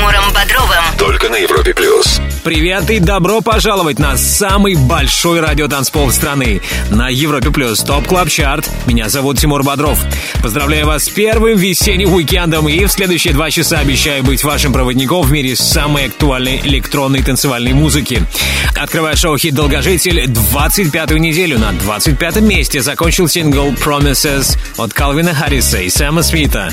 Тимуром Бодровым. Только на Европе Плюс. Привет и добро пожаловать на самый большой радиотанцпол страны на Европе Плюс Top Club Chart. Меня зовут Тимур Бодров. Поздравляю вас с первым весенним уикендом и в следующие два часа обещаю быть вашим проводником в мире самой актуальной электронной танцевальной музыки. Открывая шоу «Хит Долгожитель» 25-ю неделю на 25-м месте закончил сингл «Promises» от Калвина Харриса и Сэма Смита.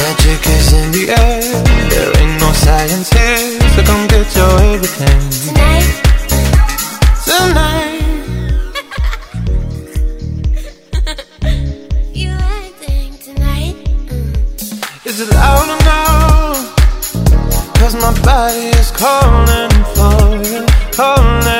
Magic is in the air. There ain't no science here, so come get your everything. Tonight. Tonight. you acting tonight? Mm. Is it loud enough? Cause my body is calling for you, calling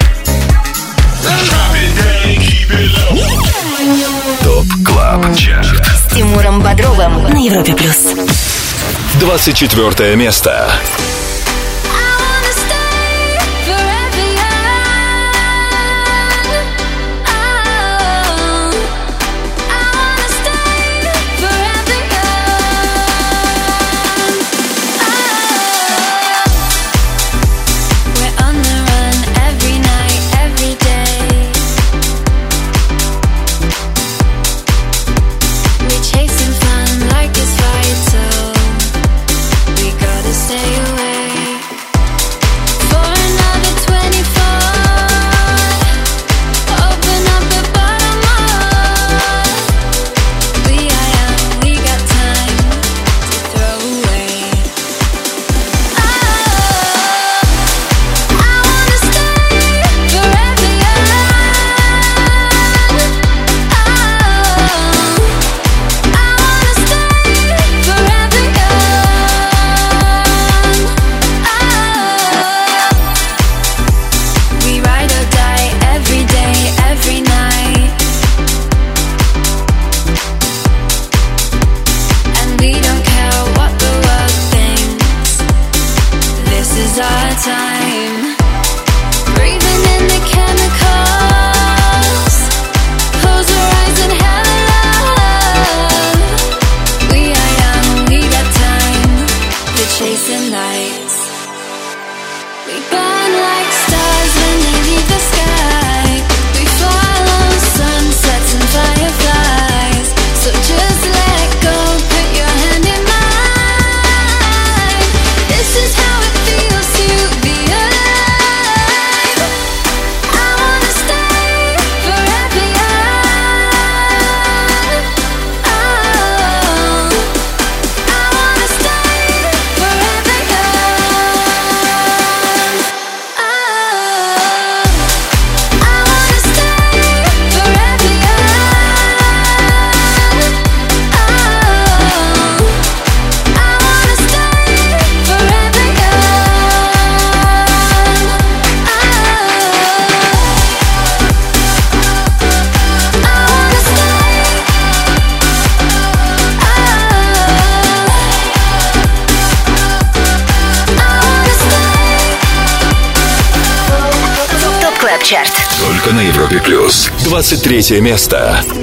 ТОП КЛАБ ЧАРТ С Тимуром Бодровым на Европе Плюс. 24 место. 23 место.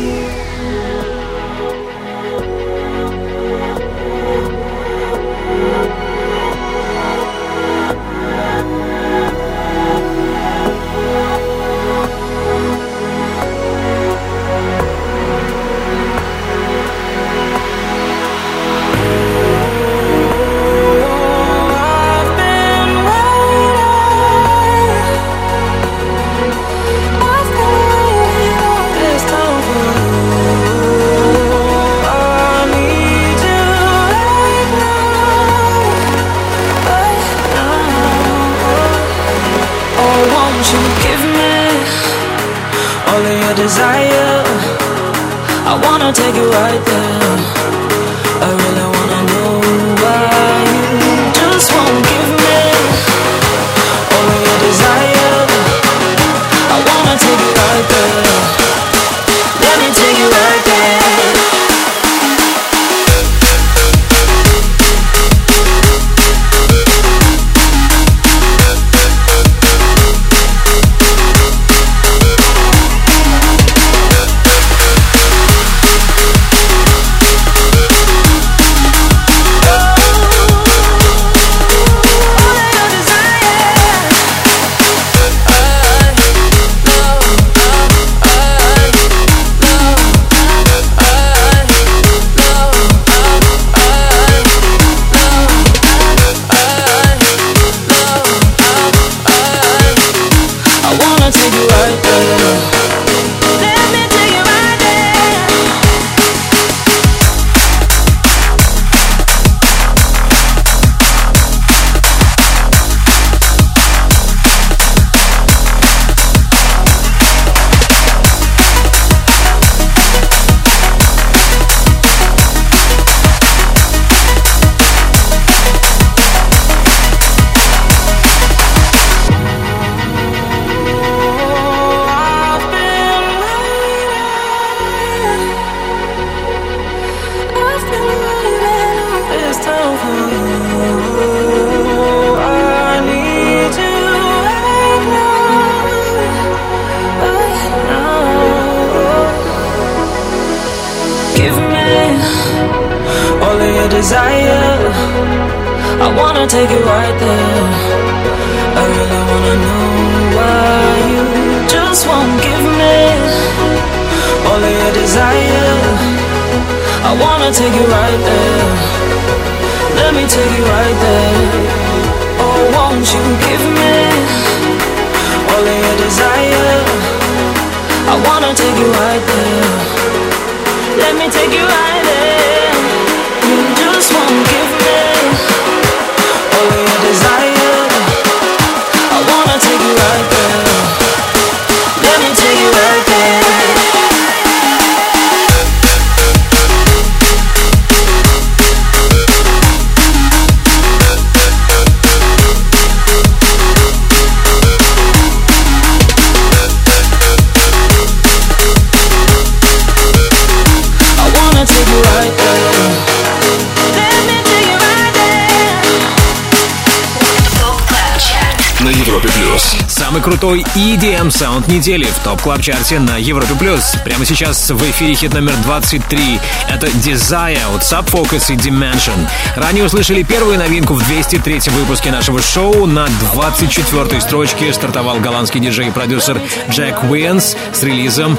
Крутой EDM саунд недели в Top Club Chart е на Европе+. плюс. Прямо сейчас в эфире хит номер 23. Это Desire от Sub Focus и Dimension. Ранее услышали первую новинку в 203 выпуске нашего шоу. На 24-й строчке стартовал голландский диджей и продюсер Джек Уинс с релизом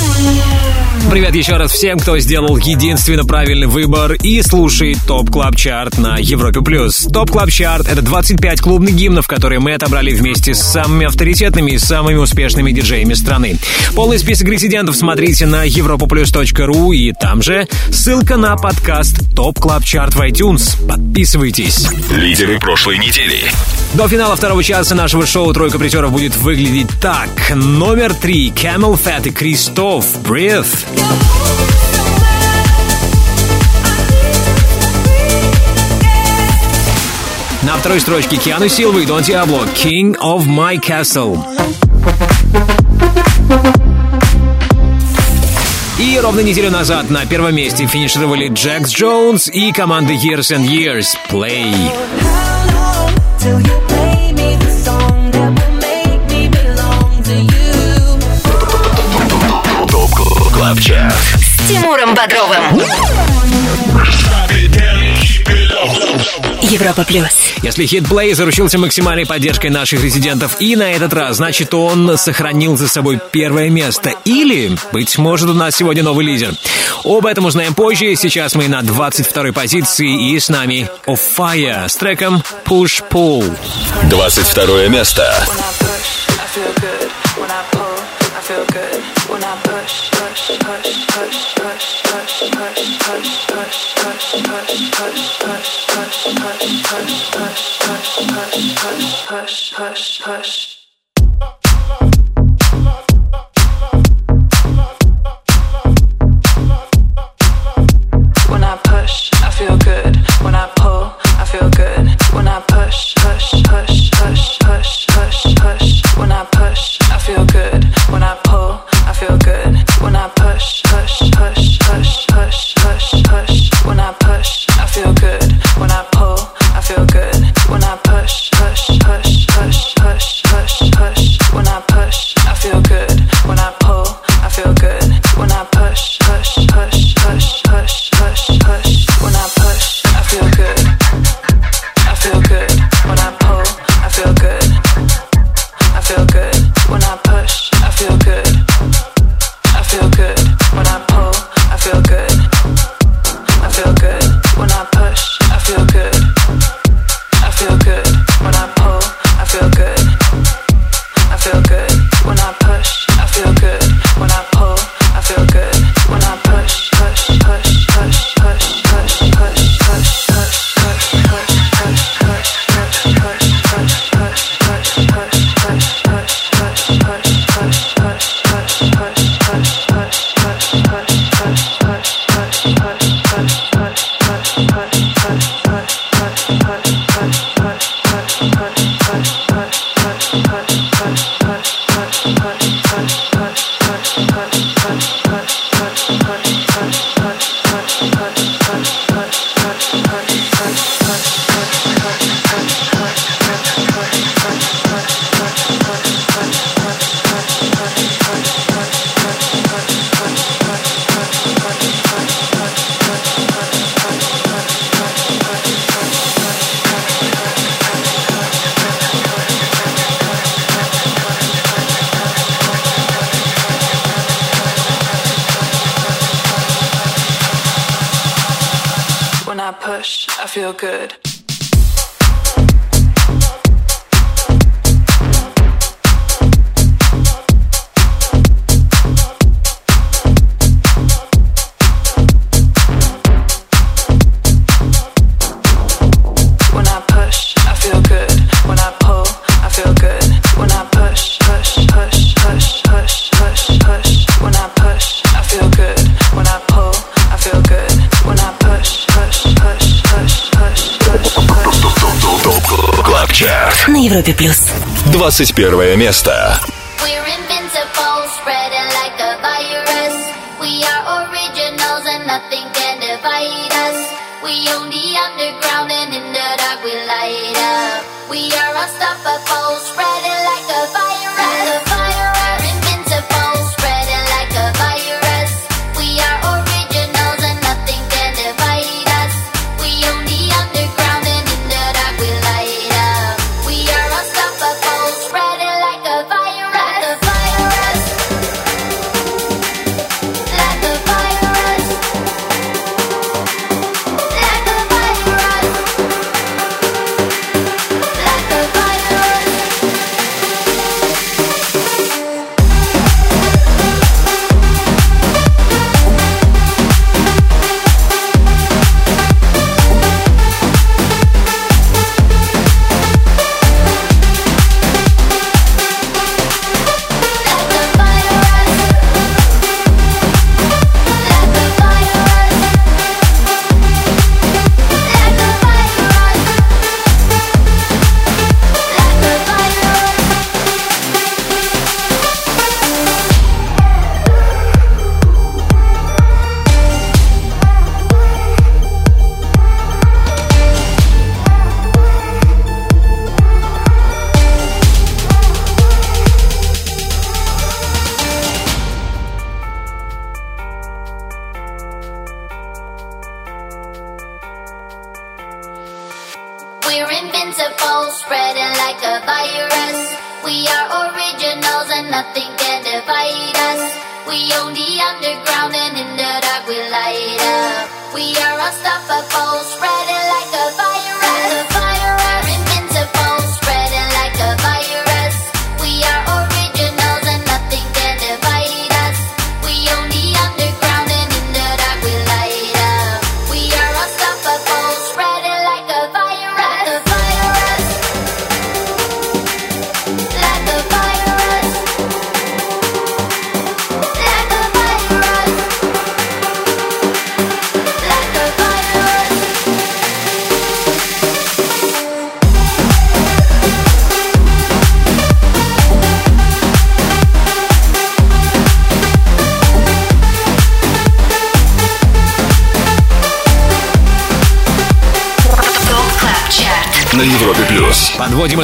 Привет еще раз всем, кто сделал единственно правильный выбор и слушает Top Club Chart на Европе+. плюс. Top Club Chart — это 25 клубных гимнов, которые мы отобрали вместе с самыми авторитетными и самыми успешными диджеями страны. Полный список резидентов смотрите на europaplus.ru и там же ссылка на подкаст Top Club Chart в iTunes. Подписывайтесь. Лидеры прошлой недели. До финала второго часа нашего шоу «Тройка призеров» будет выглядеть так. Номер три — CamelPhat и Кристоф Breathe. На второй строчке Киану Силвы и Дон Диабло «King of My Castle». И ровно неделю назад на первом месте финишировали Джекс Джонс и команда Years and Years «Play». How long till you Love Chart с Тимуром Бодровым. Европа плюс. Если хит Play заручился максимальной поддержкой наших резидентов и на этот раз, значит он сохранил за собой первое место. Или, быть может, у нас сегодня новый лидер. Об этом узнаем позже. Сейчас мы на 22 позиции и с нами Офая с треком Push Pull. 22 место. When I push, I feel good. When I pull, I feel good. When I push, push, push, push. 21 место.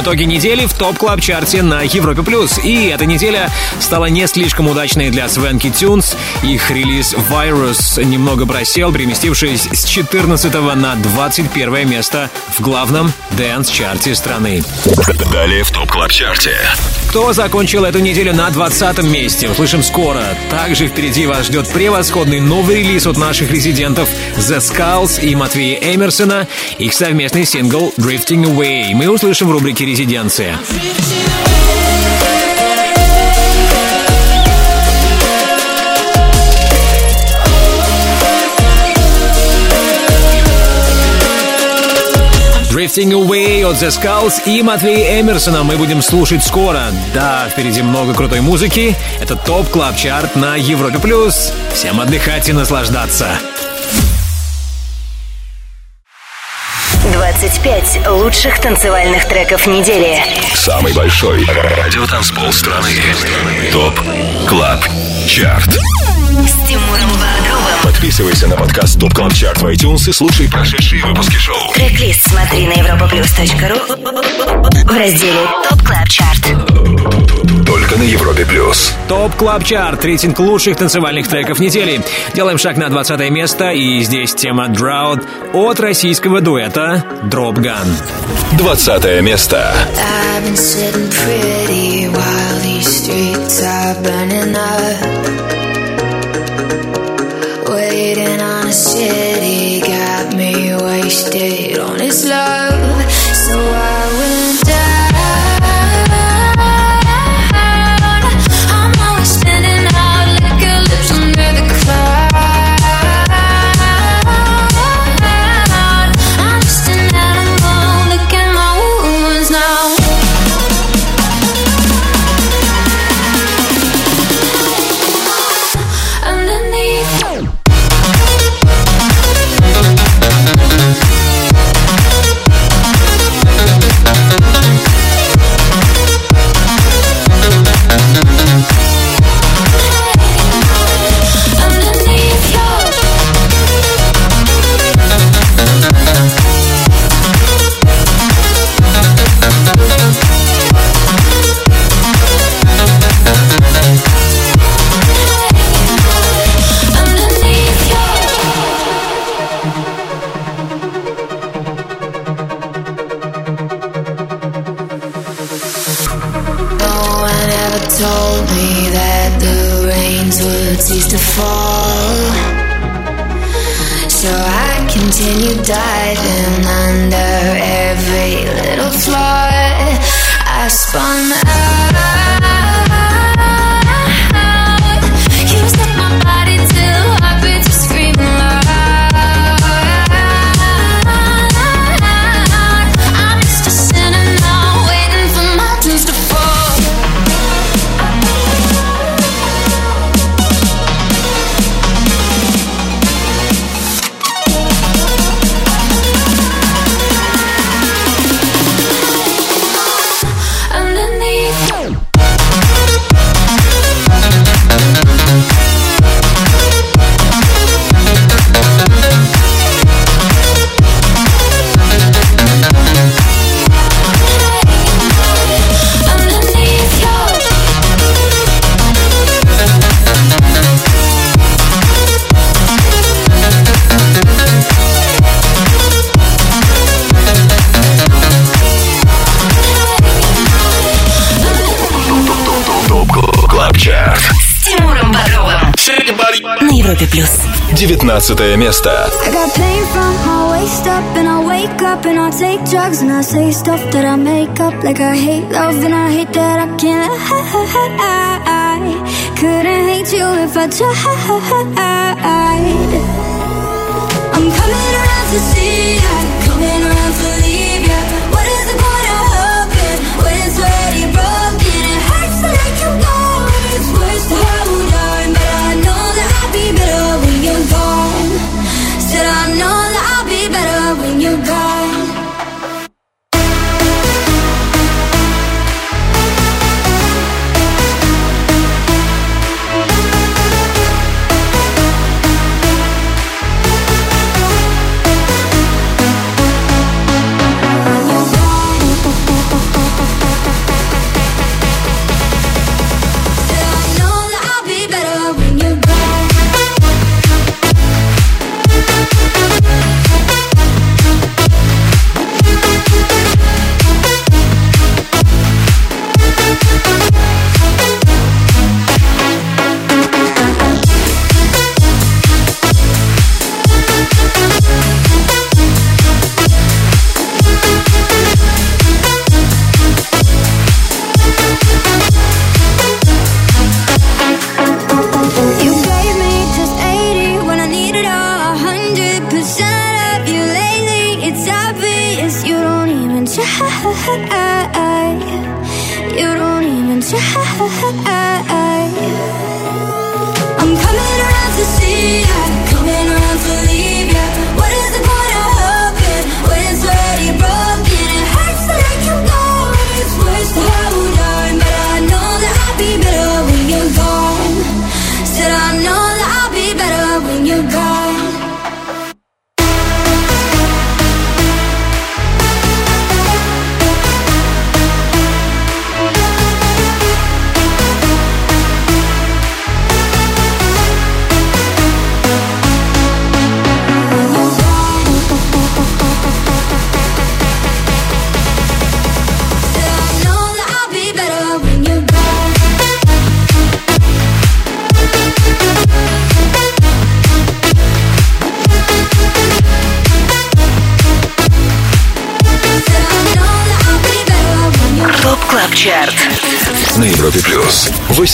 Итоги недели в Top Club Chart е на Европе плюс. И эта неделя стала не слишком удачной для Swanky Tunes. Их релиз Virus немного просел, переместившись с 14 на 21 место в главном dance-чарте страны. Далее в Top Club Chart е. Кто закончил эту неделю на 20 месте, услышим скоро. Также впереди вас ждет превосходный новый релиз от наших резидентов The Skulls и Матвея Эмерсона. Их совместный сингл Drifting Away мы услышим в рубрике «Резиденция». Drifting Away от The Skulls и Матвея Эмерсона мы будем слушать скоро. Да, впереди много крутой музыки. Это ТОП Клаб Чарт на Европе плюс. Всем отдыхать и наслаждаться. 25 лучших танцевальных треков недели. Самый большой радиотанцпол страны. ТОП Клаб Чарт. С Тимуром Бодровым. Подписывайся на подкаст ТОП Клаб Чарт в iTunes и слушай прошедшие выпуски шоу. Трек-лист смотри на europaplus.ru в разделе ТОП КЛАБ ЧАРТ. Только на Европе плюс. ТОП Клаб Чарт, рейтинг лучших танцевальных треков недели. Делаем шаг на 20 место, и здесь тема Drought от российского дуэта Drop Gun. 20 место. I've been sitting pretty while these streets are burning up. A city got me wasted on its love. So I till you die? 19 место. I got pain from my waist up and I wake up and I take drugs and I say stuff that I make up like I hate love and I hate that I can't. I couldn't hate you if I tried. I'm coming around to see you.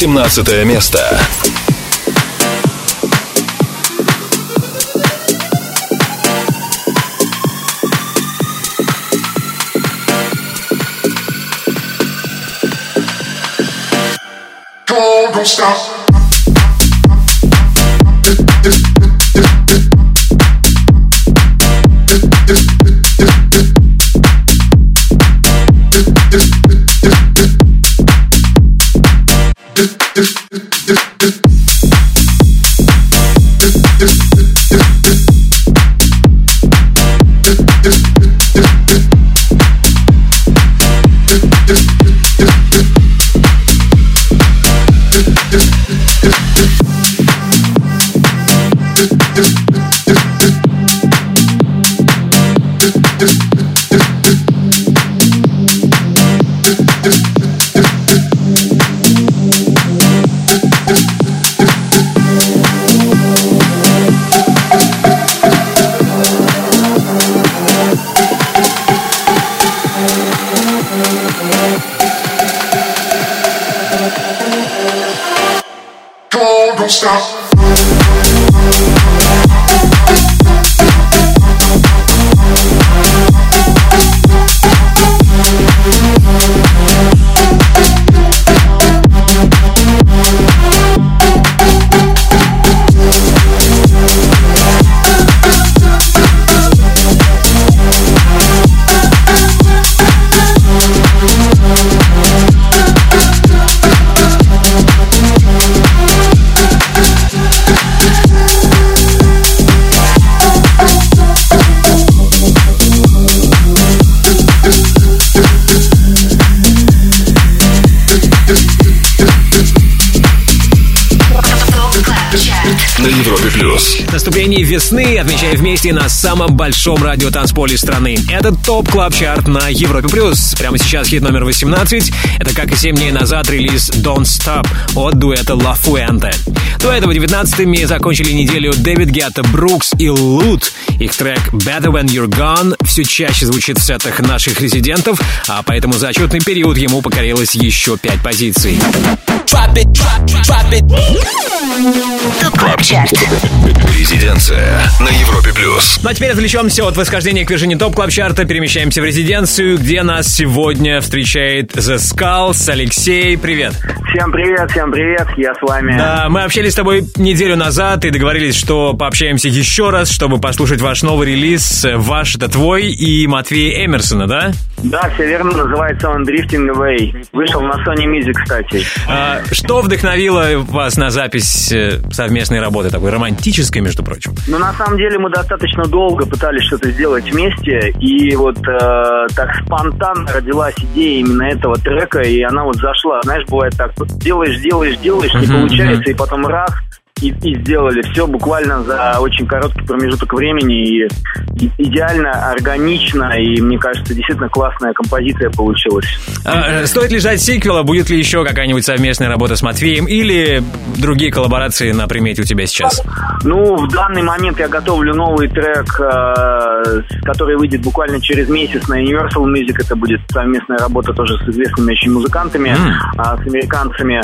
17 место. Наступление весны отмечаем вместе на самом большом радиотанцполе страны. Это ТОП Клаб Чарт на Европе плюс. Прямо сейчас хит номер 18. Это как и 7 дней назад релиз Don't Stop от дуэта La Fuente. До этого 19-ми закончили неделю Дэвид Гетта, Брукс и Лут. Их трек Better When You're Gone все чаще звучит в сетах наших резидентов, а поэтому за отчетный период ему покорилось еще 5 позиций. ТОП Клаб Чарт. Резиденция на Европе плюс. Ну а теперь отвлечемся от восхождения к вершине топ клаб чарта перемещаемся в резиденцию, где нас сегодня встречает The Skulls. Алексей, привет. Всем привет, всем привет, я с вами. Да, мы общались с тобой неделю назад и договорились, что пообщаемся еще раз, чтобы послушать ваш новый релиз. Ваш это твой и Матвей Эмерсона, да? Да, все верно, называется он Drifting Away. Вышел на Sony Music, кстати. А, что вдохновило вас на запись э, совместной работы, такой романтической, между прочим? Ну, на самом деле, мы достаточно долго пытались что-то сделать вместе, и вот э, так спонтанно родилась идея именно этого трека, и она вот зашла. Знаешь, бывает так, делаешь, делаешь, делаешь, не получается, и потом раз, и, и сделали все буквально за очень короткий промежуток времени, и, и- идеально, органично, и, мне кажется, действительно классная композиция получилась. А, э, стоит ли ждать сиквела? Будет ли еще какая-нибудь совместная работа с Матвеем? Или другие коллаборации на примете у тебя сейчас? Ну, в данный момент я готовлю новый трек, э, который выйдет буквально через месяц на Universal Music. Это будет совместная работа тоже с известными очень музыкантами, а, с американцами.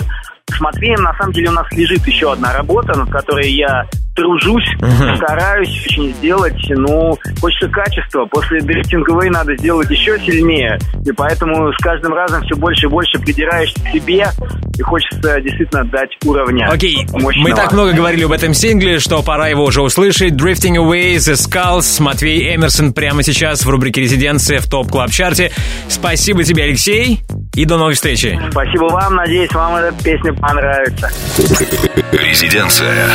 С Матвеем, на самом деле, у нас лежит еще одна работа, над которой я тружусь, Мгм. стараюсь очень сделать. Ну, хочется качества. После Drifting Away надо сделать еще сильнее. И поэтому с каждым разом все больше и больше придираешься к себе, и хочется действительно дать уровня. Окей, мощного. мы так много говорили об этом сингле, что пора его уже услышать. Drifting Away, The Skulls, Матвей Эмерсон прямо сейчас в рубрике «Резиденция» в ТОП Клаб Чарте. Спасибо тебе, Алексей, и до новой встречи. Спасибо вам, надеюсь, вам эта песня понравится. Резиденция.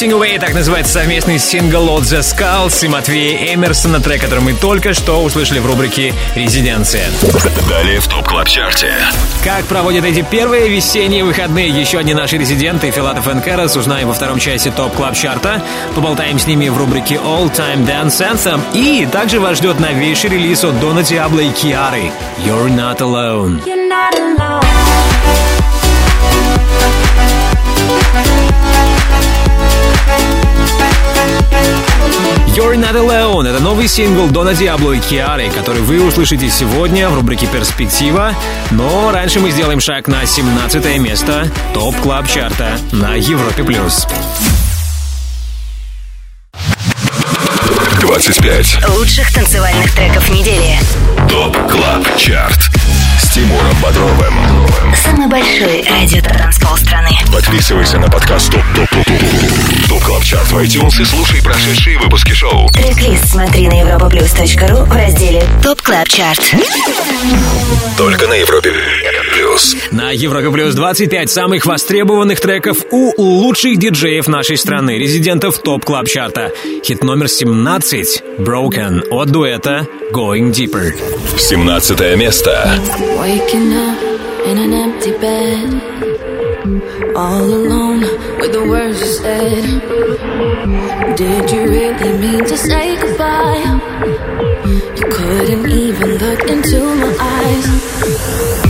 Drifting Away, так называется совместный сингл от The Skulls и Матвея Эмерсона, трек, который мы только что услышали в рубрике «Резиденция». Далее в ТОП Клаб Чарте. Как проводят эти первые весенние выходные еще одни наши резиденты Филатов и Карас, узнаем во втором части ТОП Клаб Чарта. Поболтаем с ними в рубрике All Time Dance Anthem. И также вас ждет новейший релиз от Дона Диабло и Киары «You're Not Alone». You're not alone. You're Not Alone — это новый сингл Дона Диабло и Киары, который вы услышите сегодня в рубрике «Перспектива». Но раньше мы сделаем шаг на 17 место ТОП Клаб Чарта на Европе плюс. 25. Лучших танцевальных треков недели. ТОП Клаб Чарт. С Тимуром Бодровым. Самый большой радиотанцпол страны. Подписывайся на подкаст ТОП ТОП ТОП ТОП ТОП Клаб Чарт в iTunes и слушай прошедшие выпуски шоу. Трек-лист смотри на europaplus.ru в разделе ТОП Клаб Чарт. Только на Европе Плюс. На Европе Плюс 25 самых востребованных треков у лучших диджеев нашей страны, резидентов ТОП Клаб Чарта. Хит номер 17 «Broken» от дуэта «Going Deeper». 17 место. Waking up in an empty bed. All alone with the words you said. Did you really mean to say goodbye? You couldn't even look into my eyes.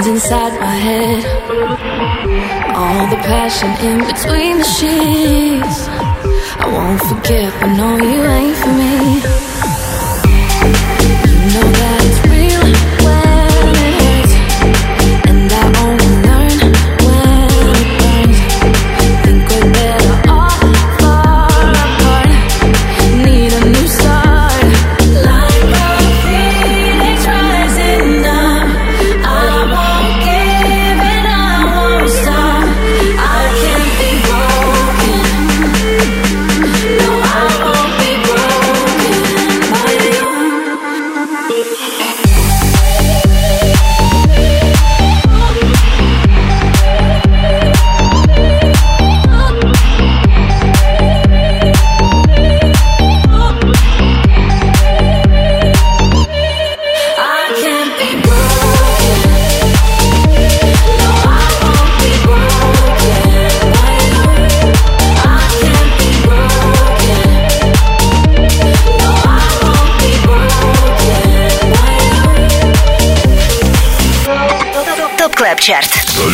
Questions inside my head. All the passion in between the sheets. I won't forget, but no, you ain't for me.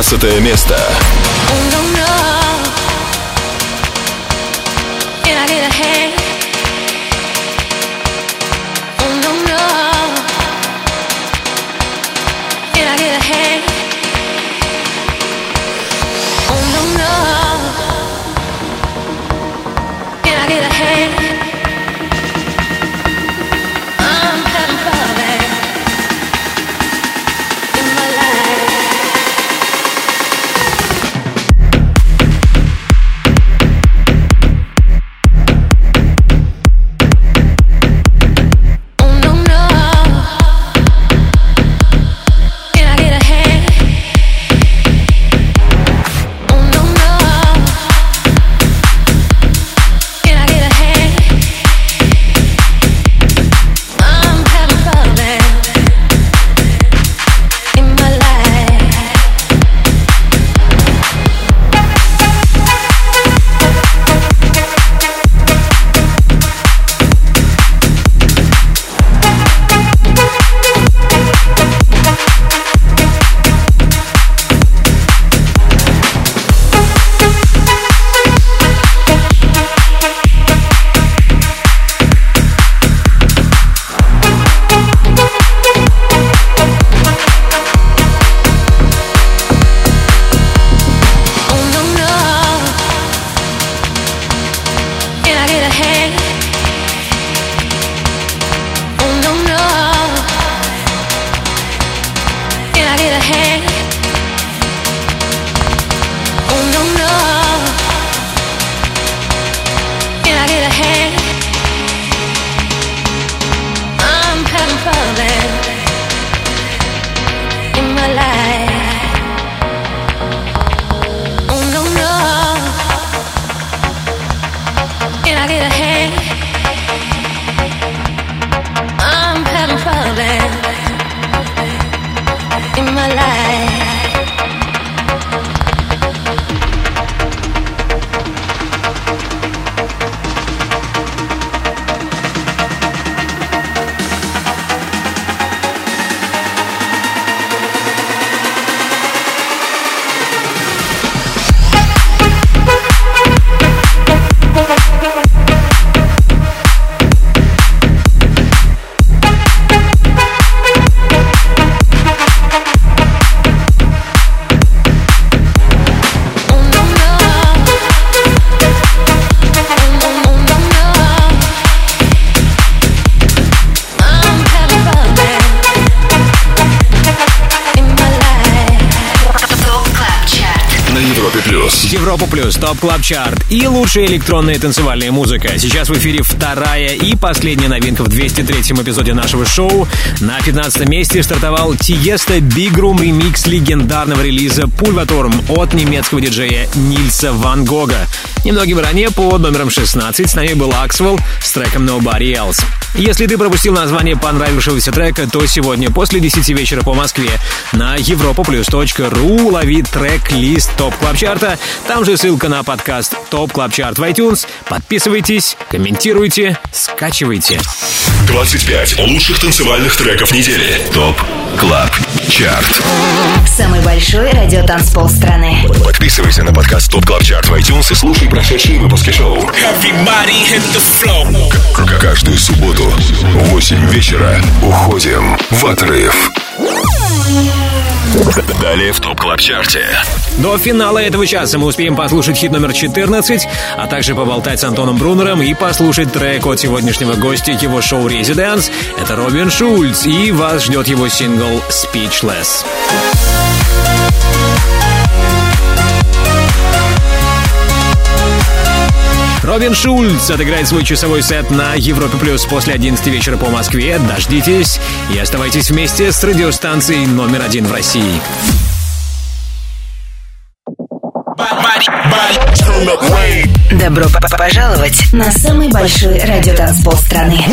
15 место. Европа Плюс, Топ Клаб Чарт и лучшая электронная танцевальная музыка. Сейчас в эфире вторая и последняя новинка в 203-м эпизоде нашего шоу. На 15 месте стартовал Тиесто Big Room ремикс легендарного релиза Pulverturm от немецкого диджея Нильса Ван Гога. Немногим ранее по номером 16 с нами был Аксвелл с треком Nobody Else. Если ты пропустил название понравившегося трека, то сегодня после 10 вечера по Москве на europaplus.ru лови трек-лист ТОП Клаб Чарта. Там же ссылка на подкаст ТОП Клаб Чарт в iTunes. Подписывайтесь, комментируйте, скачивайте. 25 лучших танцевальных треков недели. ТОП Клаб Чарт. Самый большой радиотанцпол страны. Подписывайся на подкаст ТОП Клаб Чарт в iTunes и слушай прошедшие выпуски шоу. Каждую субботу в 8 вечера уходим в отрыв. Далее в ТОП Клаб Чарте. До финала этого часа мы успеем послушать хит номер 14, а также поболтать с Антоном Брунером и послушать трек от сегодняшнего гостя его шоу «Residence». Это Робин Шульц, и вас ждет его сингл «Speechless». Робин Шульц отыграет свой часовой сет на Европе Плюс после 11 вечера по Москве. Дождитесь и оставайтесь вместе с радиостанцией номер один в России. Добро пожаловать на самый большой радиотанцпол страны.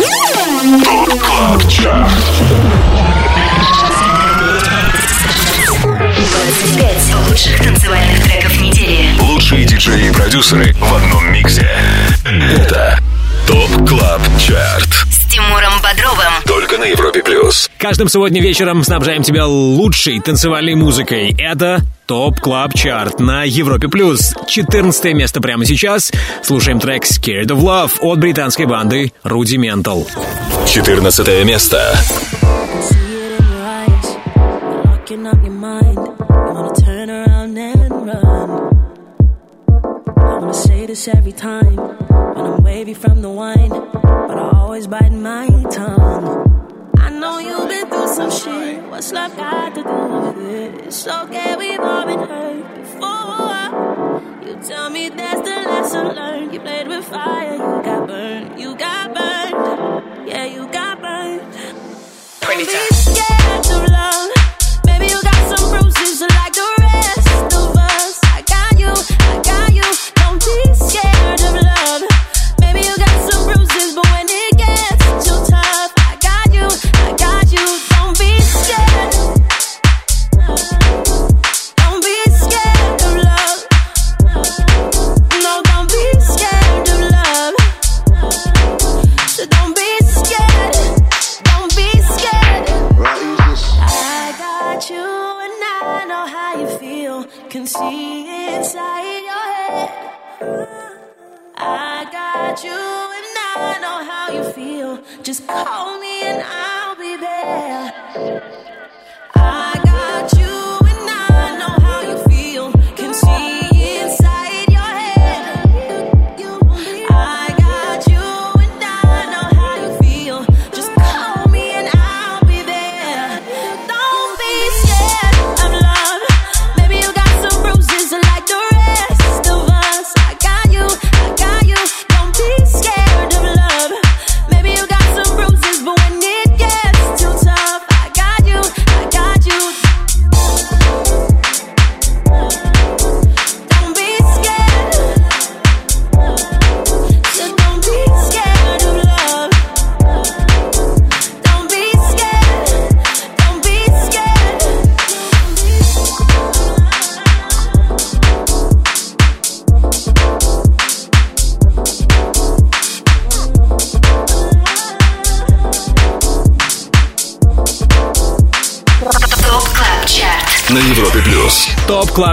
Клаб Чарт. 25 лучших танцевальных треков недели. Лучшие диджеи и продюсеры в одном миксе. Это TOP Club Chart. С Тимуром Бодровым. Только на Европе плюс. Каждым субботним вечером снабжаем тебя лучшей танцевальной музыкой. Это TOP Club Chart на Европе плюс. 14 место прямо сейчас. Слушаем трек Scared of Love от британской банды Rudimental. 14 место. Looking up your mind, this every time when I'm wavy from the wine, but I always bite my tongue. I know you've been through some shit. What's love got to do with it? It's okay, we've all been hurt before. You tell me that's the lesson learned. You played with fire,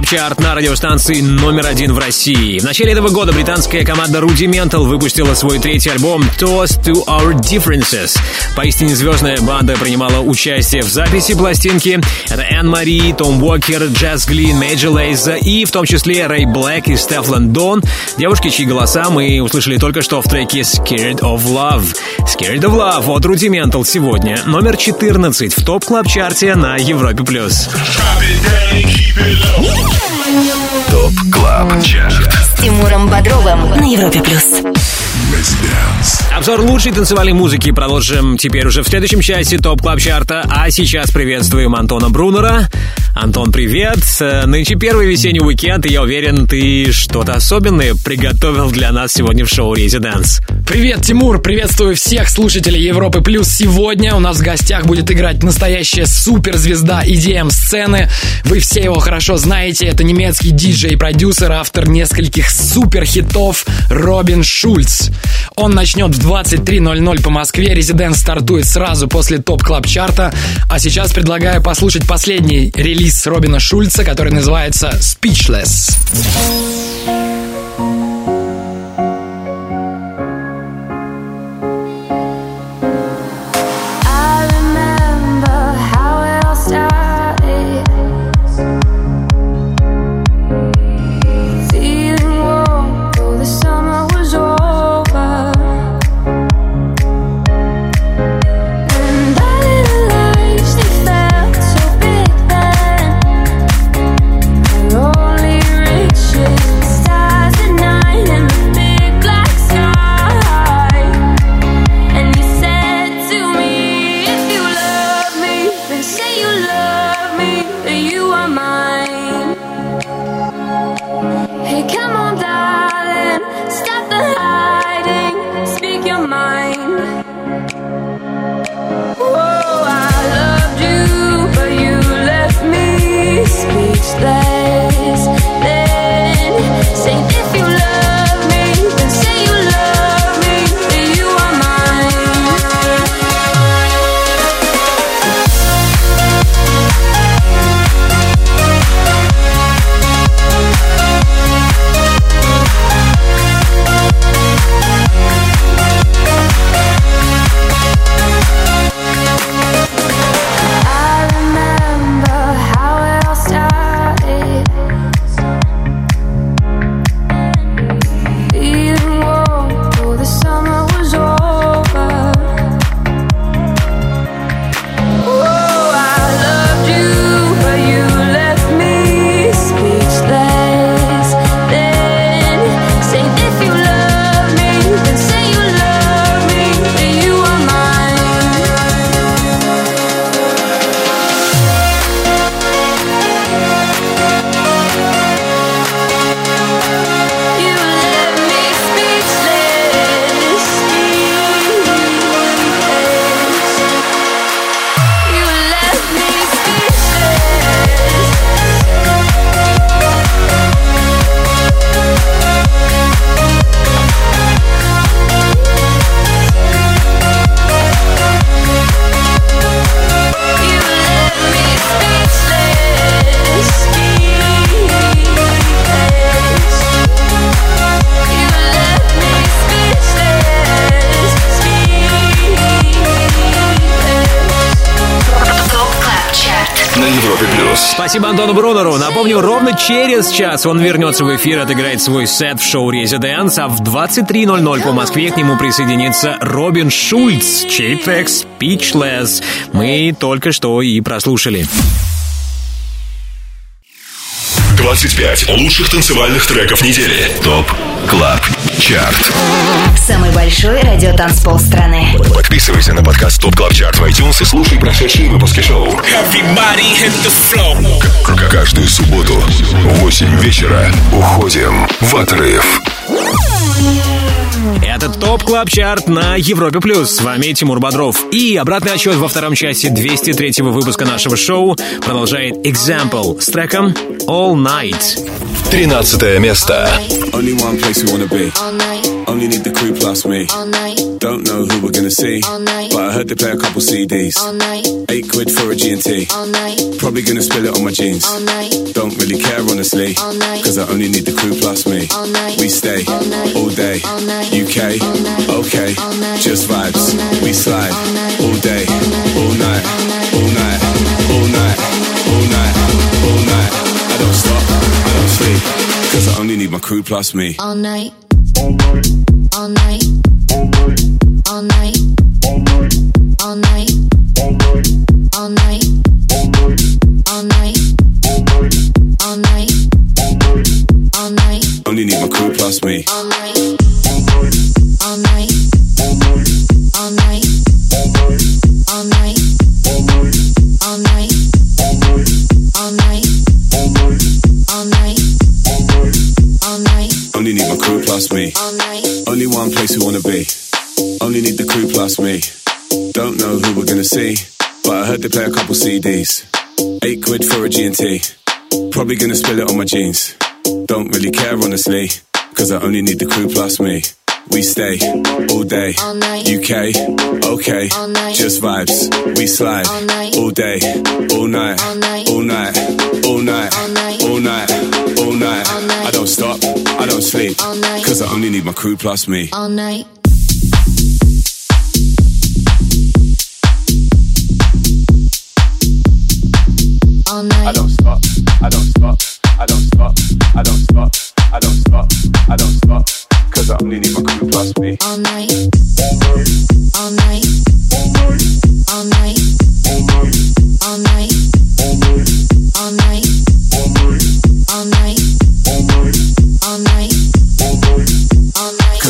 TOP Club Chart на радиостанции номер один в России. В начале этого года британская команда Rudimental выпустила свой третий альбом Toast to Our Differences. Поистине звездная банда принимала участие в записи пластинки. Это Anne-Marie, Tom Walker, Jess Glynne, Major Lazer и в том числе Ray BLK и Stefflon Don. Девушки, чьи голоса мы услышали только что в треке Scared of Love. Scared of Love от Rudimental сегодня. Номер 14 в TOP Club Chart е на Европе+. плюс. TOP Club Chart. С Тимуром Бодровым на Европе плюс. Обзор лучшей танцевальной музыки продолжим теперь уже в следующем часе TOP Club Chart а. А сейчас приветствуем Антона Брунера. Антон, привет. Э, Нынче первый весенний уикенд, и я уверен, ты что-то особенное приготовил для нас сегодня в шоу «Residence». Привет, Тимур! Приветствую всех слушателей Европы Плюс. Сегодня у нас в гостях будет играть настоящая суперзвезда EDM-сцены. Вы все его хорошо знаете. Это немецкий диджей и продюсер, автор нескольких суперхитов Робин Шульц. Он начнет в 23.00 по Москве. Резиденс стартует сразу после топ клаб чарта А сейчас предлагаю послушать последний релиз Робина Шульца, который называется Speechless. Через час он вернется в эфир, отыграет свой сет в шоу «Резиденс», а в 23.00 по Москве к нему присоединится Робин Шульц, чей трек «Speechless» мы только что и прослушали. 25 лучших танцевальных треков недели. ТОП КЛАБ ЧАРТ Самый большой радиотанцпол страны. Подписывайся на подкаст ТОП КЛАБ ЧАРТ в iTunes и слушай прошедшие выпуски шоу. К- Каждую субботу в 8 вечера уходим в отрыв. Это TOP Club Chart на Европе Плюс. С вами Тимур Бодров. И обратный отсчет во втором часе 203 выпуска нашего шоу продолжает Example с треком All Night. 13 место. Only one place we wanna be. Only need the crew plus me. Don't know who we're gonna see. But I heard they play a couple CDs. Eight quid for a G&T. Probably gonna spill it on my jeans. Don't really care honestly. Cause I only need the crew plus me. We stay all day. UK, okay. Just vibes. We slide all day, all night, all night, all night, all night, all night. I don't stop, I don't sleep. Cause I only need my crew plus me. All night. All night. All night me. Only need my crew plus me. All night. Only one place we wanna be. Only need the crew plus me. Don't know who we're gonna see. But I heard they play a couple CDs. Eight quid for a G&T. Probably gonna spill it on my jeans. Don't really care honestly. Cause I only need the crew plus me. We stay all day. UK, okay. Just vibes. We slide all day, all night, all night, all night, all night, all night. Stop, I don't sleep. Cause I only need my crew plus me. All night. All night. I don't stop, I don't stop, I don't stop, I don't stop, I don't stop, I don't stop. Cause I only need my crew plus me. All night. All night. All night. All night. All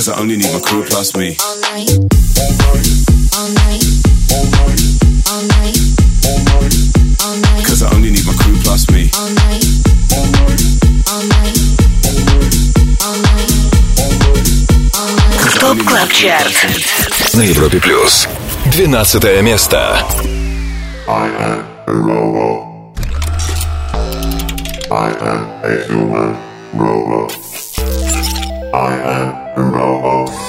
Cause I only need my crew plus me. All night. All night. All night. All night. Cause I only need my crew plus me. All night. All night. All night. ТОП Клаб Чарт. На Европе Плюс. 12 место. I am a robot. I am a human robot. I am a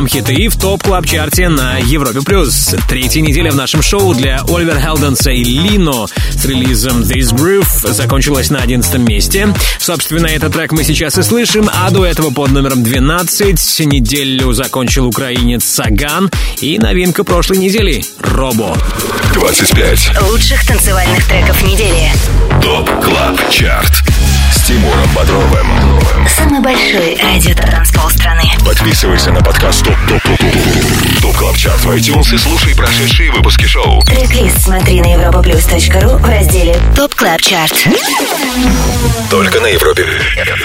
EDM-хиты в TOP Club Chart е на Европе+. плюс. Третья неделя в нашем шоу для Oliver Heldens а и Lenno с релизом This Groove закончилась на 11 месте. Собственно, этот трек мы сейчас и слышим, а до этого под номером 12 неделю закончил украинец Sagan и новинка прошлой недели — Робо. 25 лучших танцевальных треков недели. TOP Club Chart Тимуром Бодровым. Самый большой радиотанцпол страны. Подписывайся на подкаст TOP TOP TOP TOP TOP Club Chart в iTunes и слушай прошедшие выпуски шоу. Трек-лист смотри на europaplus.ru в разделе TOP Club Chart. Только на Европе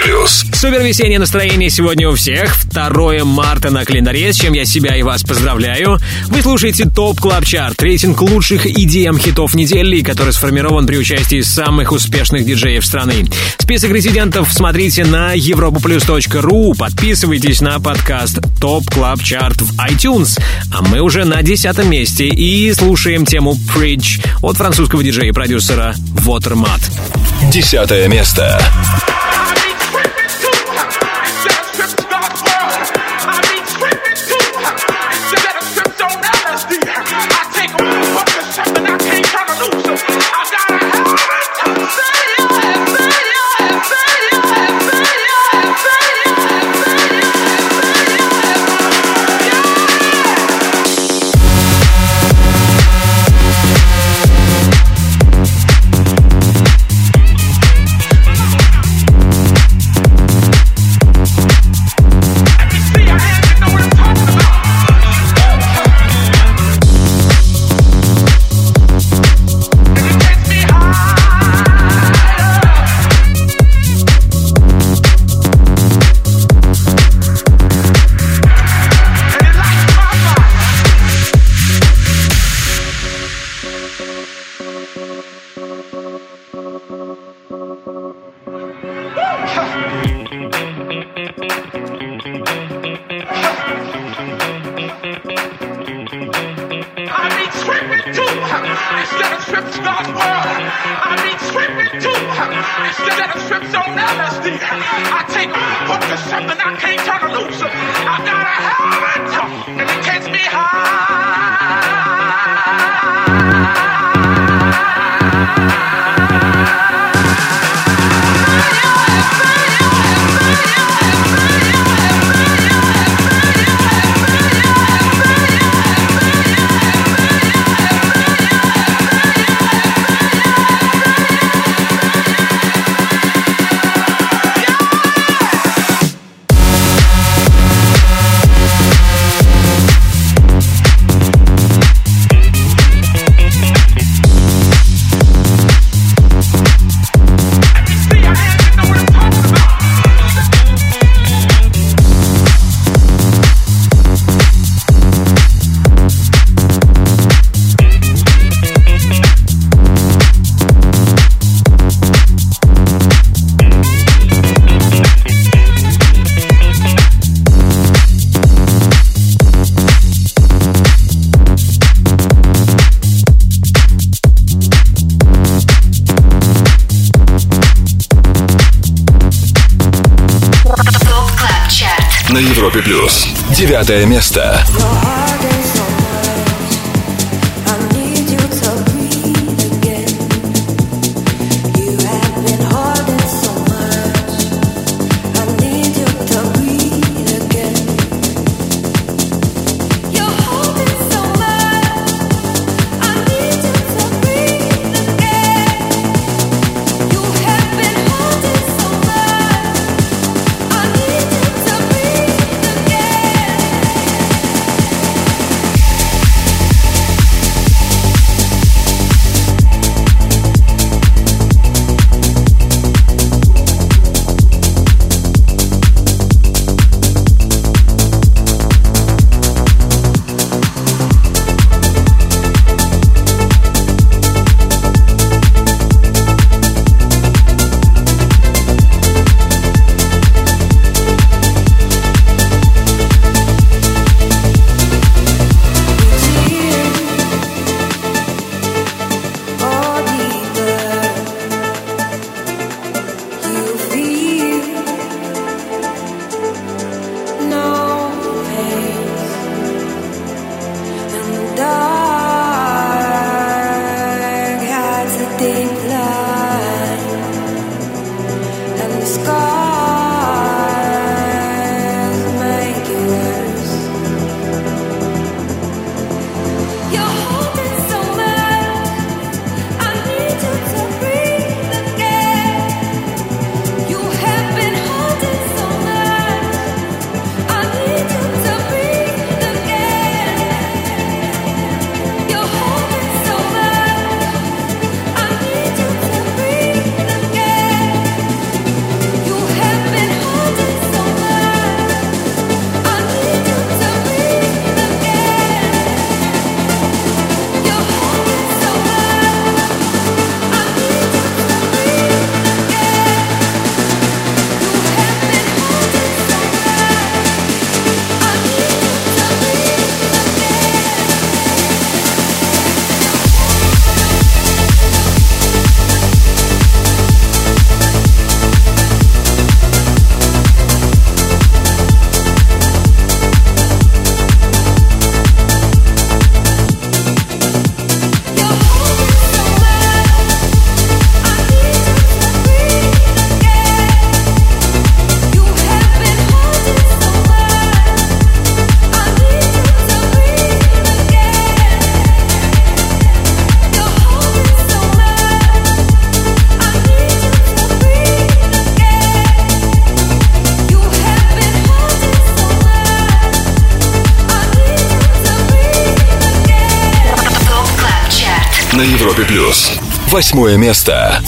Плюс. Супер весеннее настроение сегодня у всех. 2 марта на календаре, с чем я себя и вас поздравляю. Вы слушаете TOP Club Chart, рейтинг лучших EDM-хитов недели, который сформирован при участии самых успешных диджеев страны. Список резидентов смотрите на europaplus.ru, подписывайтесь на подкаст TOP Club Chart в iTunes. А мы уже на десятом месте и слушаем тему Preach от французского диджея и продюсера Watermat. Десятое место. Девятое место. Восьмое место.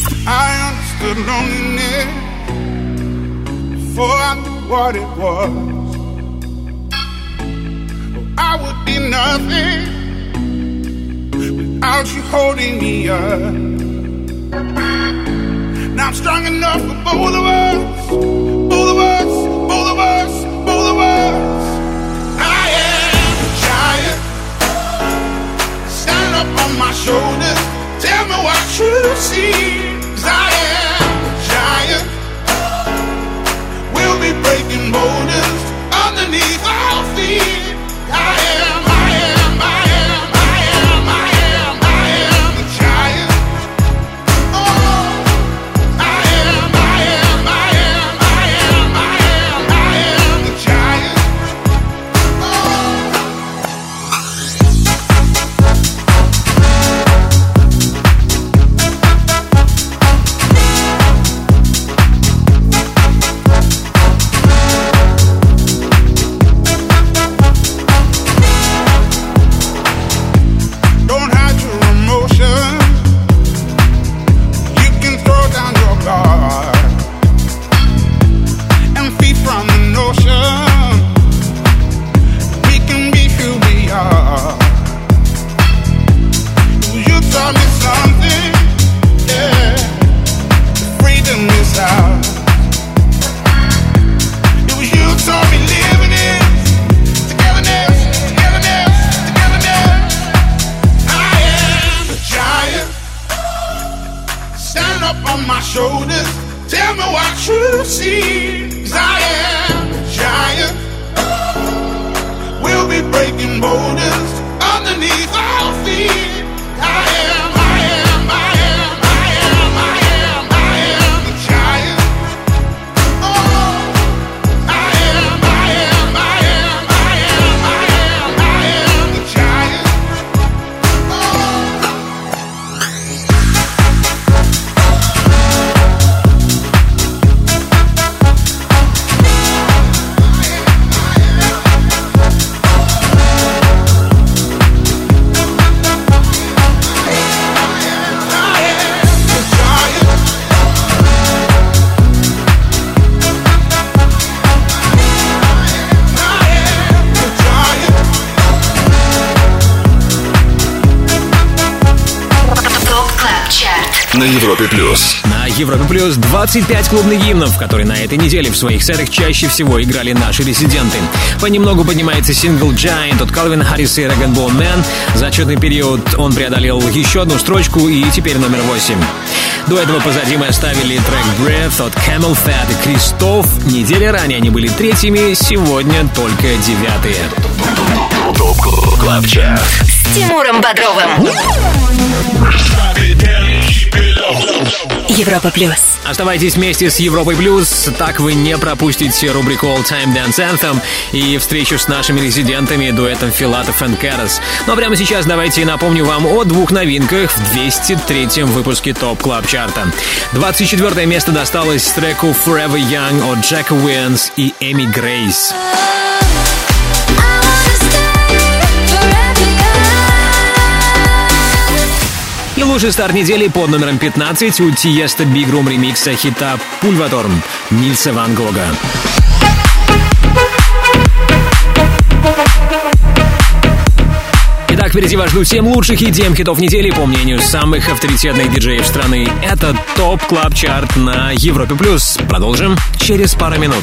25 клубных гимнов, которые на этой неделе в своих сетах чаще всего играли наши резиденты. Понемногу поднимается сингл Giant от Calvin Harris и Rag Man. За отчетный период он преодолел еще одну строчку и теперь номер 8. До этого позади мы оставили трек Breath от Camel Fat и Кристоф. Недели ранее они были третьими, сегодня только девятые. ТОП КЛАБ ЧАРТ. С Тимуром Бодровым. Европа плюс. Оставайтесь вместе с Европой Плюс, так вы не пропустите рубрику All Time Dance Anthem и встречу с нашими резидентами дуэтом Filatov & Karas. Но прямо сейчас давайте напомню вам о двух новинках в 203-м выпуске TOP Club Chart а. 24 место досталось треку Forever Young от Jack а Wins и Amy Grace. Лучший старт недели под номером 15 у Tiësto Big Room ремикса хита «Pulverturm» Нильса Ван Гога. Итак, впереди вас ждут 7 лучших и 7 хитов недели, по мнению самых авторитетных диджеев страны. Это TOP Club Chart на Европе+. плюс. Продолжим через пару минут.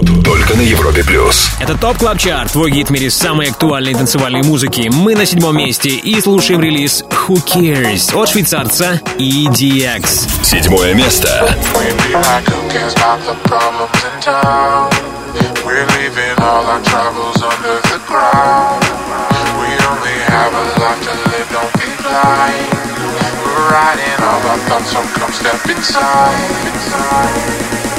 Только на Европе плюс. Это TOP Club Chart, твой гид в мире самой актуальной танцевальной музыки. Мы на седьмом месте и слушаем релиз Who Cares от швейцарца EDX. Седьмое место. We're leaving all our troubles under the ground. We only have a life to live, don't be blind. We're riding all our thoughts, so come step inside. in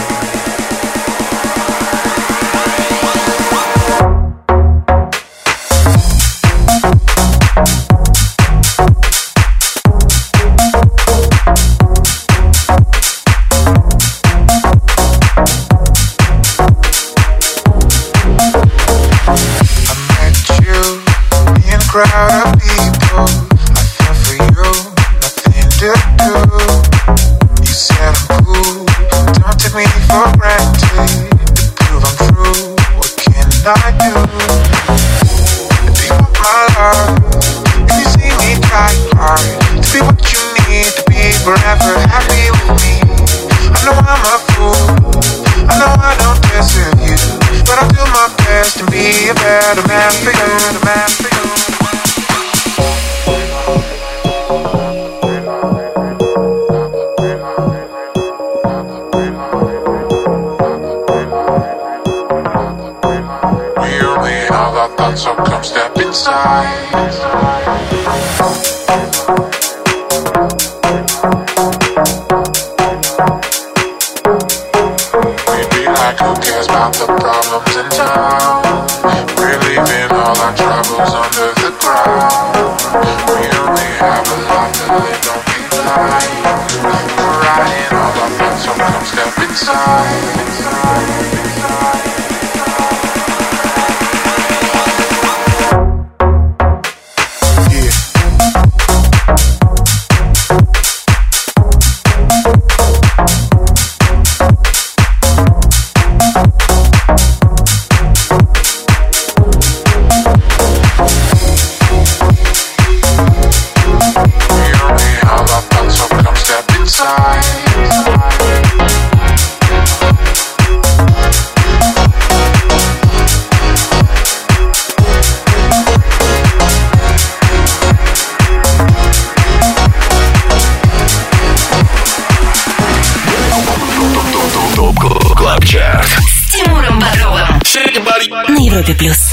Европе плюс.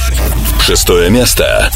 Шестое место.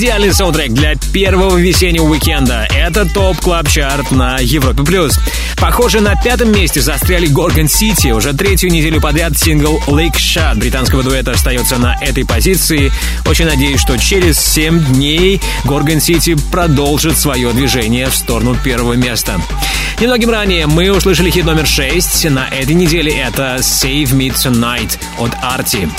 Идеальный саундтрек для первого весеннего уикенда. Это TOP Club Chart на Европе+. плюс. Похоже, на пятом месте застряли Gorgon City. Уже третью неделю подряд сингл Lick Shot британского дуэта остается на этой позиции. Очень надеюсь, что через 7 дней Gorgon City продолжит свое движение в сторону первого места. Немногим ранее мы услышали хит номер 6. На этой неделе это Save Me Tonight от Arty.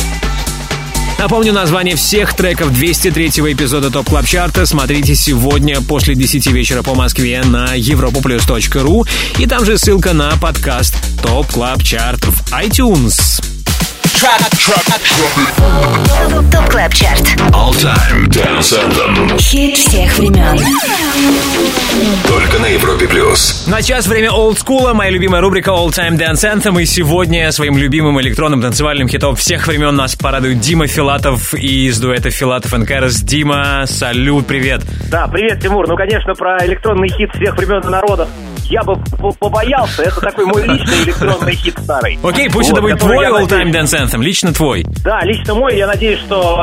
Напомню название всех треков 203-го эпизода TOP Club Chart а. Смотрите сегодня после 10 вечера по Москве на europaplus.ru. И там же ссылка на подкаст TOP Club Chart в iTunes. TOP Club Chart. All Time Dance Anthem. Хит всех времен. Только на Европе плюс. Сейчас время олдскула, моя любимая рубрика All Time Dance Anthem. И сегодня своим любимым электронным танцевальным хитом всех времен нас порадует Дима Филатов из дуэта Filatov & Karas. Дима, салют, привет. Да, привет, Тимур. Ну, конечно, про электронный хит всех времен и народов я бы побоялся. Это такой мой личный электронный хит старый. Окей, пусть это будет твой All Time Dance Anthem, лично твой. Да, лично мой. Я надеюсь, что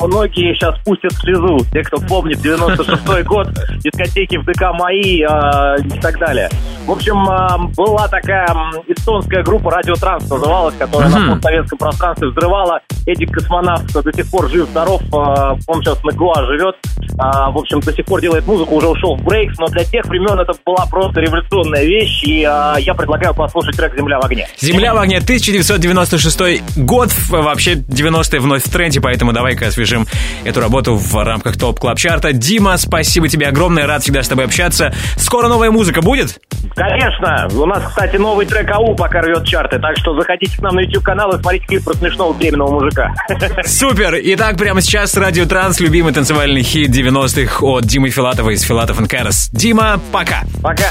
э, многие сейчас пустят слезу. Те, кто помнит 96-й год, дискотеки в ДК «Мои» э, и так далее. В общем, э, была такая эстонская группа «Радиотранс» называлась, которая Мгм. на постсоветском пространстве взрывала. Эдик Космонавт до сих пор жив-здоров. э, он сейчас на Гоа живет. А, в общем, до сих пор делает музыку, уже ушел в breaks, но для тех времен это была просто революционная вещь, и а, я предлагаю послушать трек «Земля в огне». Земля в огне 1996 год, вообще 90-е вновь в тренде, поэтому давай-ка освежим эту работу в рамках TOP Club Chart а. Дима, спасибо тебе огромное, рад всегда с тобой общаться. Скоро новая музыка будет? Конечно. У нас, кстати, новый трек АУ пока рвет чарты, так что заходите к нам на YouTube-канал и смотрите клип про смешного беременного мужика. Супер! Итак, прямо сейчас Радио Транс, любимый танцевальный хит 90-х от Димы Филатова из Filatov & Karas. Дима, пока! Пока!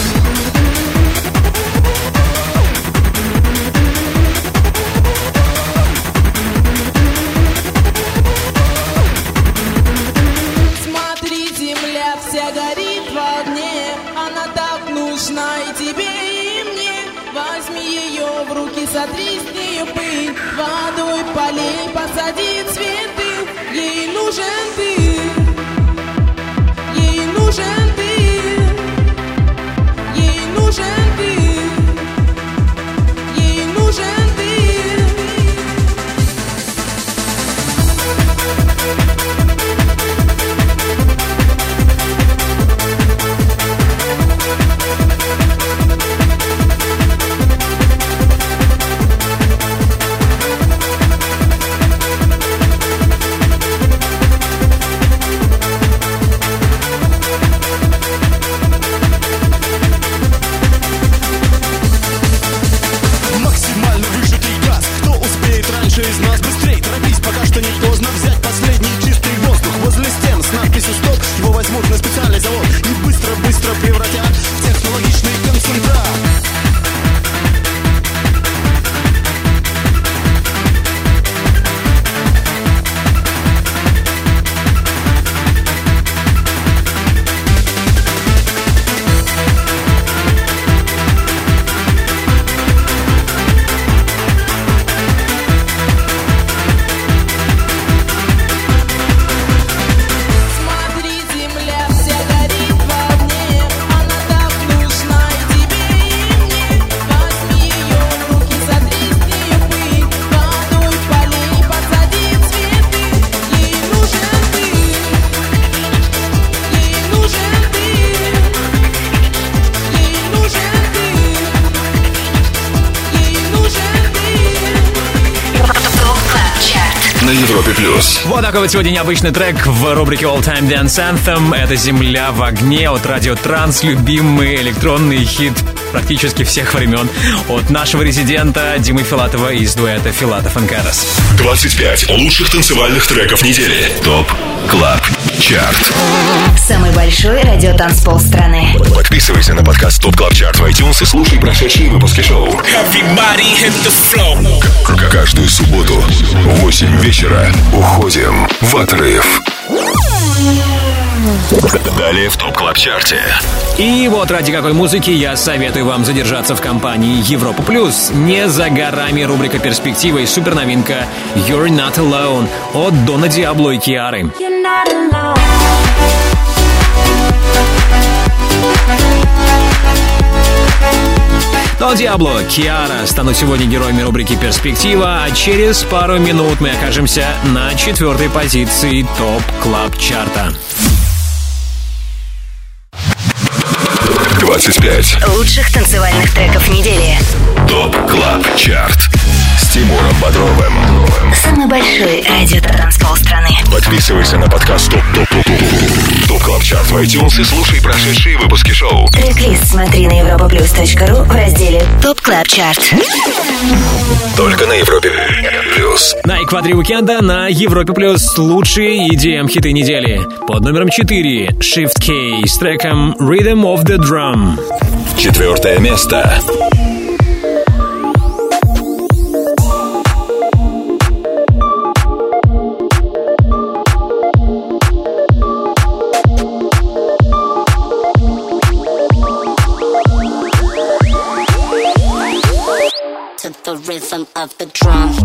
На Европе плюс. Вот такой вот сегодня необычный трек в рубрике All Time Dance Anthem. Это «Земля в огне» от Радио Транс, любимый электронный хит практически всех времен от нашего резидента Димы Филатова из дуэта Филатов Карас. 25 лучших танцевальных треков недели. ТОП КЛАБ ЧАРТ. Самый большой радиотанцпол страны. Подписывайся на подкаст ТОП КЛАБ ЧАРТ в iTunes и слушай прошедшие выпуски шоу. Каждую субботу в 8 вечера уходим в отрыв. Далее в ТОП КЛАБ ЧАРТе. И вот ради какой музыки я советую вам задержаться в компании Европа Плюс. Не за горами рубрика «Перспектива» и суперновинка «You're Not Alone» от Дона Диабло и Киары. You're not alone. Дон Диабло, Киара станут сегодня героями рубрики «Перспектива», а через пару минут мы окажемся на четвертой позиции TOP Club Chart а. 25 Лучших танцевальных треков недели. TOP CLUB CHART с Тимуром Бодровым. Самый большой радиотанцпол страны. Подписывайся на подкаст TOP TOP TOP TOP TOP CLUB CHART в iTunes и слушай прошедшие выпуски шоу. Трек-лист смотри на europaplus.ru в разделе TOP Club Chart. Только на Европе Плюс. На экваторе уикенда на Европе Плюс лучшие EDM хиты недели. Под номером 4 Shift K с треком Rhythm of the Drum. Четвертое место. Of the drum.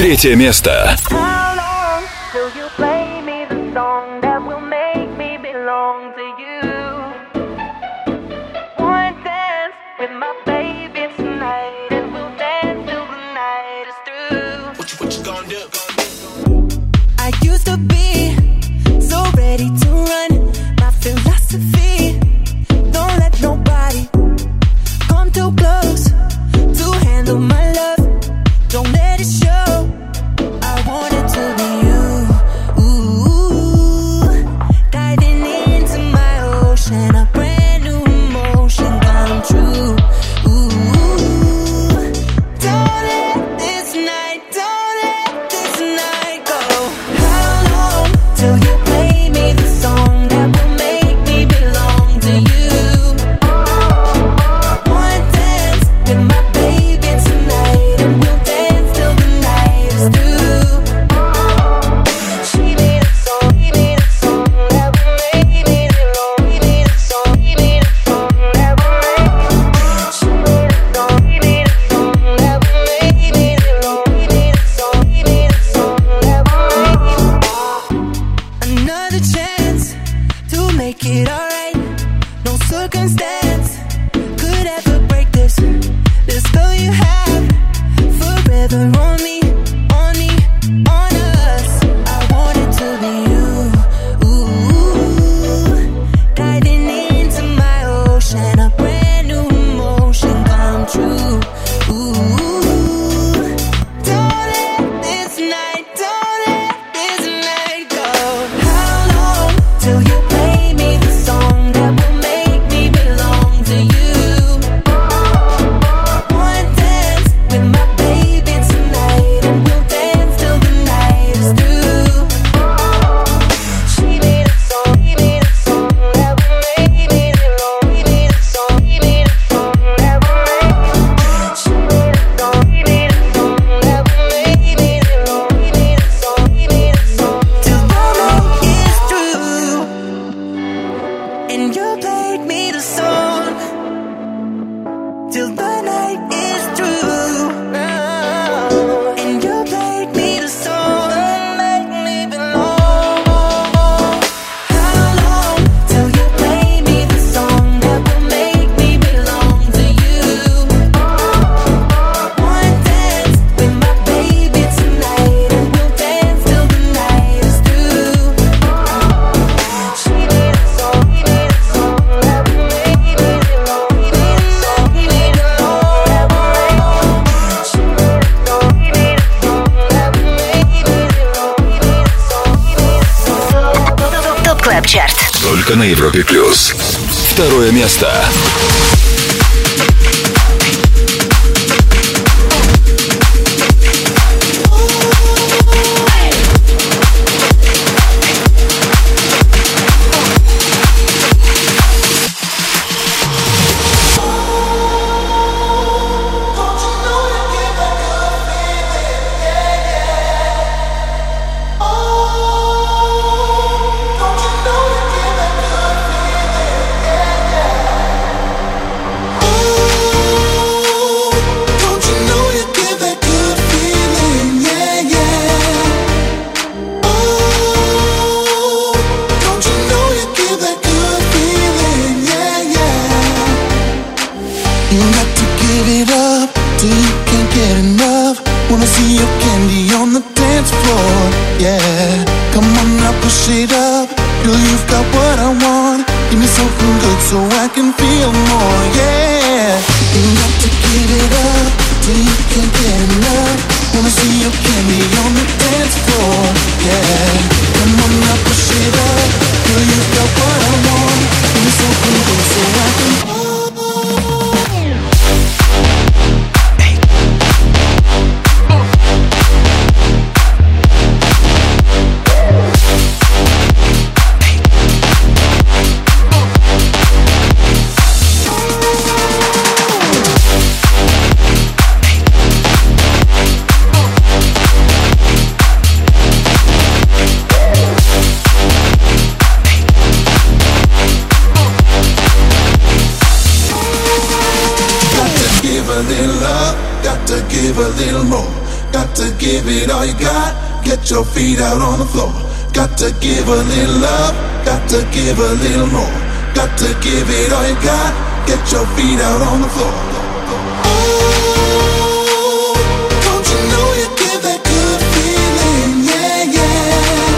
Третье место. Got to give it all you got, get your feet out on the floor. Got to give a little love, got to give a little more. Got to give it all you got, get your feet out on the floor. Oh, don't you know you give that good feeling? Yeah, yeah.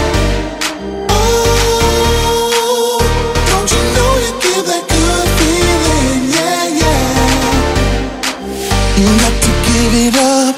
Oh, don't you know you give that good feeling? Yeah, yeah. You got to give it up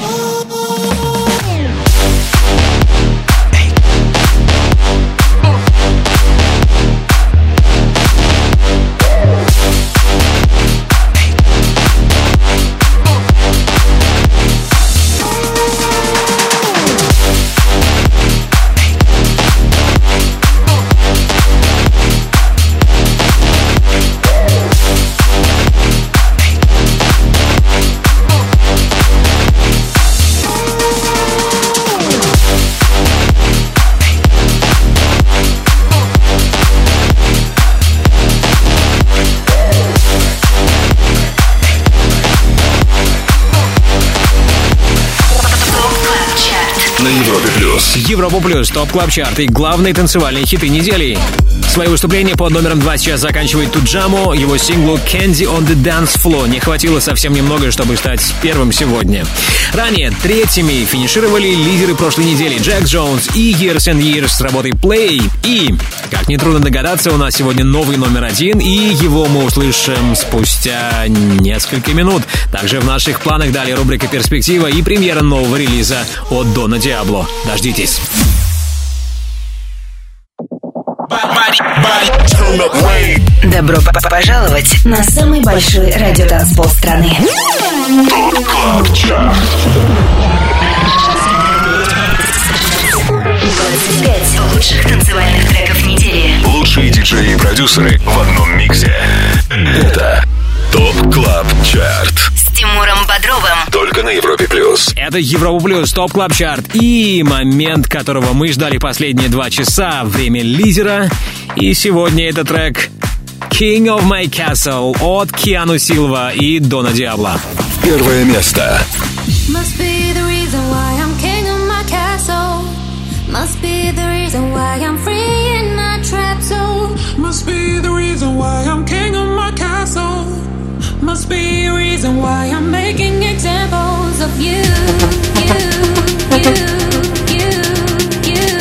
Европа плюс, топ клаб чарт и главные танцевальные хиты недели. Свое выступление под номером 2 сейчас заканчивает Туджаму. Его синглу Candy on the Dance Floor не хватило совсем немного, чтобы стать первым сегодня. Ранее третьими финишировали лидеры прошлой недели Джек Джонс и Years and Years с работой Play. И, как нетрудно догадаться, у нас сегодня новый номер один, и его мы услышим спустя несколько минут. Также в наших планах далее рубрика «Перспектива» и премьера нового релиза от Дона Диабло. Дождитесь. Добро пожаловать на самый большой радиотанцпол страны. Лучших танцевальных треков недели. Лучшие диджеи и продюсеры в одном миксе. Это TOP CLUB CHART. С Тимуром Бодровым. Только на Европе Плюс. Это Европа Плюс, Top Club Chart и момент, которого мы ждали последние два часа, время лидера. И сегодня это трек King of My Castle от Киану Силва и Дона Диабло. Первое место. Must be the reason why Must be the reason why I'm free in my trap zone. Must be the reason why I'm king of my castle. Must be a reason why I'm making examples of you. You, you, you, you,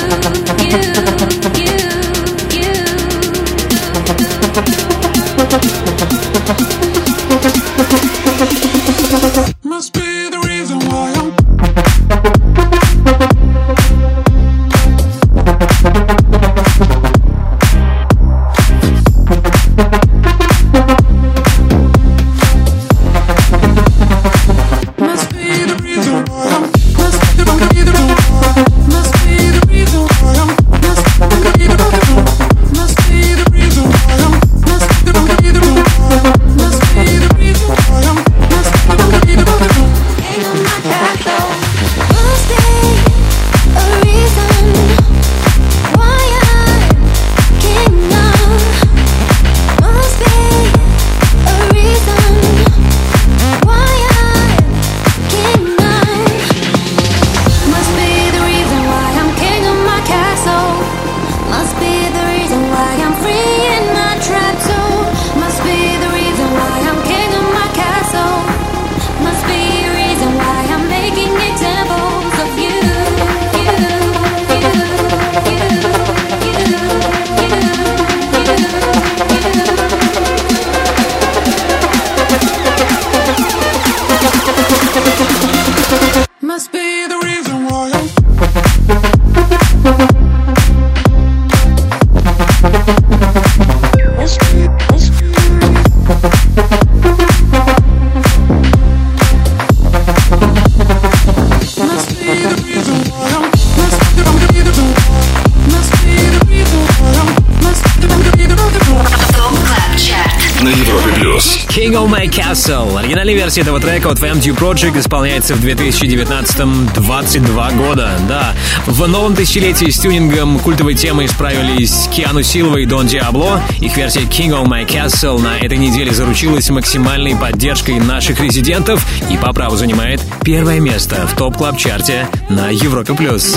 от Wamdue Project исполняется в 2019-м 22 года. Да, в новом тысячелетии с тюнингом культовой темой справились Киану Силва и Дон Диабло. Их версия King of My Castle на этой неделе заручилась максимальной поддержкой наших резидентов и по праву занимает первое место в Top Club Chart е на Европе+. плюс.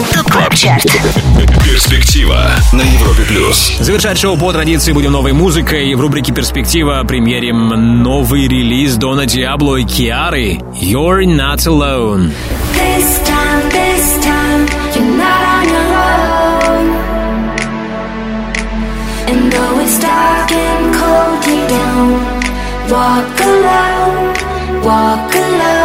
Top Club Chart. Перспектива на Европе Плюс. Завершать шоу по традиции будем новой музыкой. В рубрике «Перспектива» премьерим новый релиз Дона Диабло и Киары «You're Not Alone». This time, this time, you're not on your own. And though it's dark and cold, you don't walk alone, walk alone.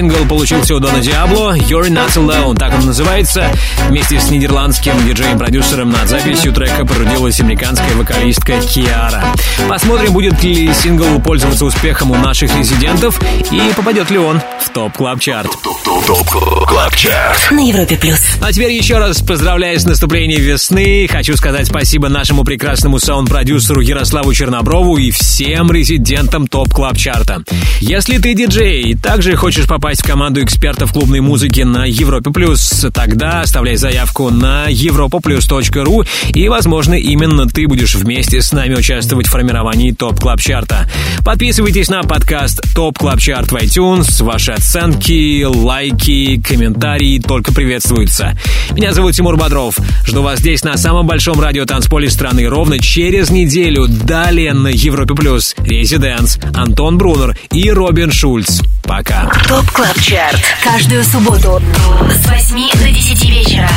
Сингл получился у Дона Диабло «You're Not Alone», так он называется. Вместе с нидерландским диджеем-продюсером над записью трека потрудилась американская вокалистка Киара. Посмотрим, будет ли сингл пользоваться успехом у наших резидентов и попадет ли он в Top Club Chart TOP CLUB CHART На Европе плюс. а теперь еще раз поздравляю с наступлением весны. Хочу сказать спасибо нашему прекрасному саунд-продюсеру Ярославу Черноброву и всем резидентам TOP Club Chart а. Если ты диджей и также хочешь попасть в команду экспертов клубной музыки на Европе Плюс, тогда оставляй заявку на europaplus.ru и, возможно, именно ты будешь вместе с нами участвовать в формировании TOP Club Chart а. Подписывайтесь на подкаст TOP Club Chart в iTunes. Ваши оценки, лайки, комментарии только приветствуются. Меня зовут Тимур Бодров. Жду вас здесь на самом большом радио танцполе страны ровно через неделю. Далее на Европе Плюс Residance, Антон Брунер и Робин Шульц. Пока. TOP Club Чарт. Каждую субботу с 8 до 10 вечера.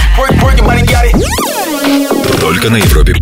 Только на Европе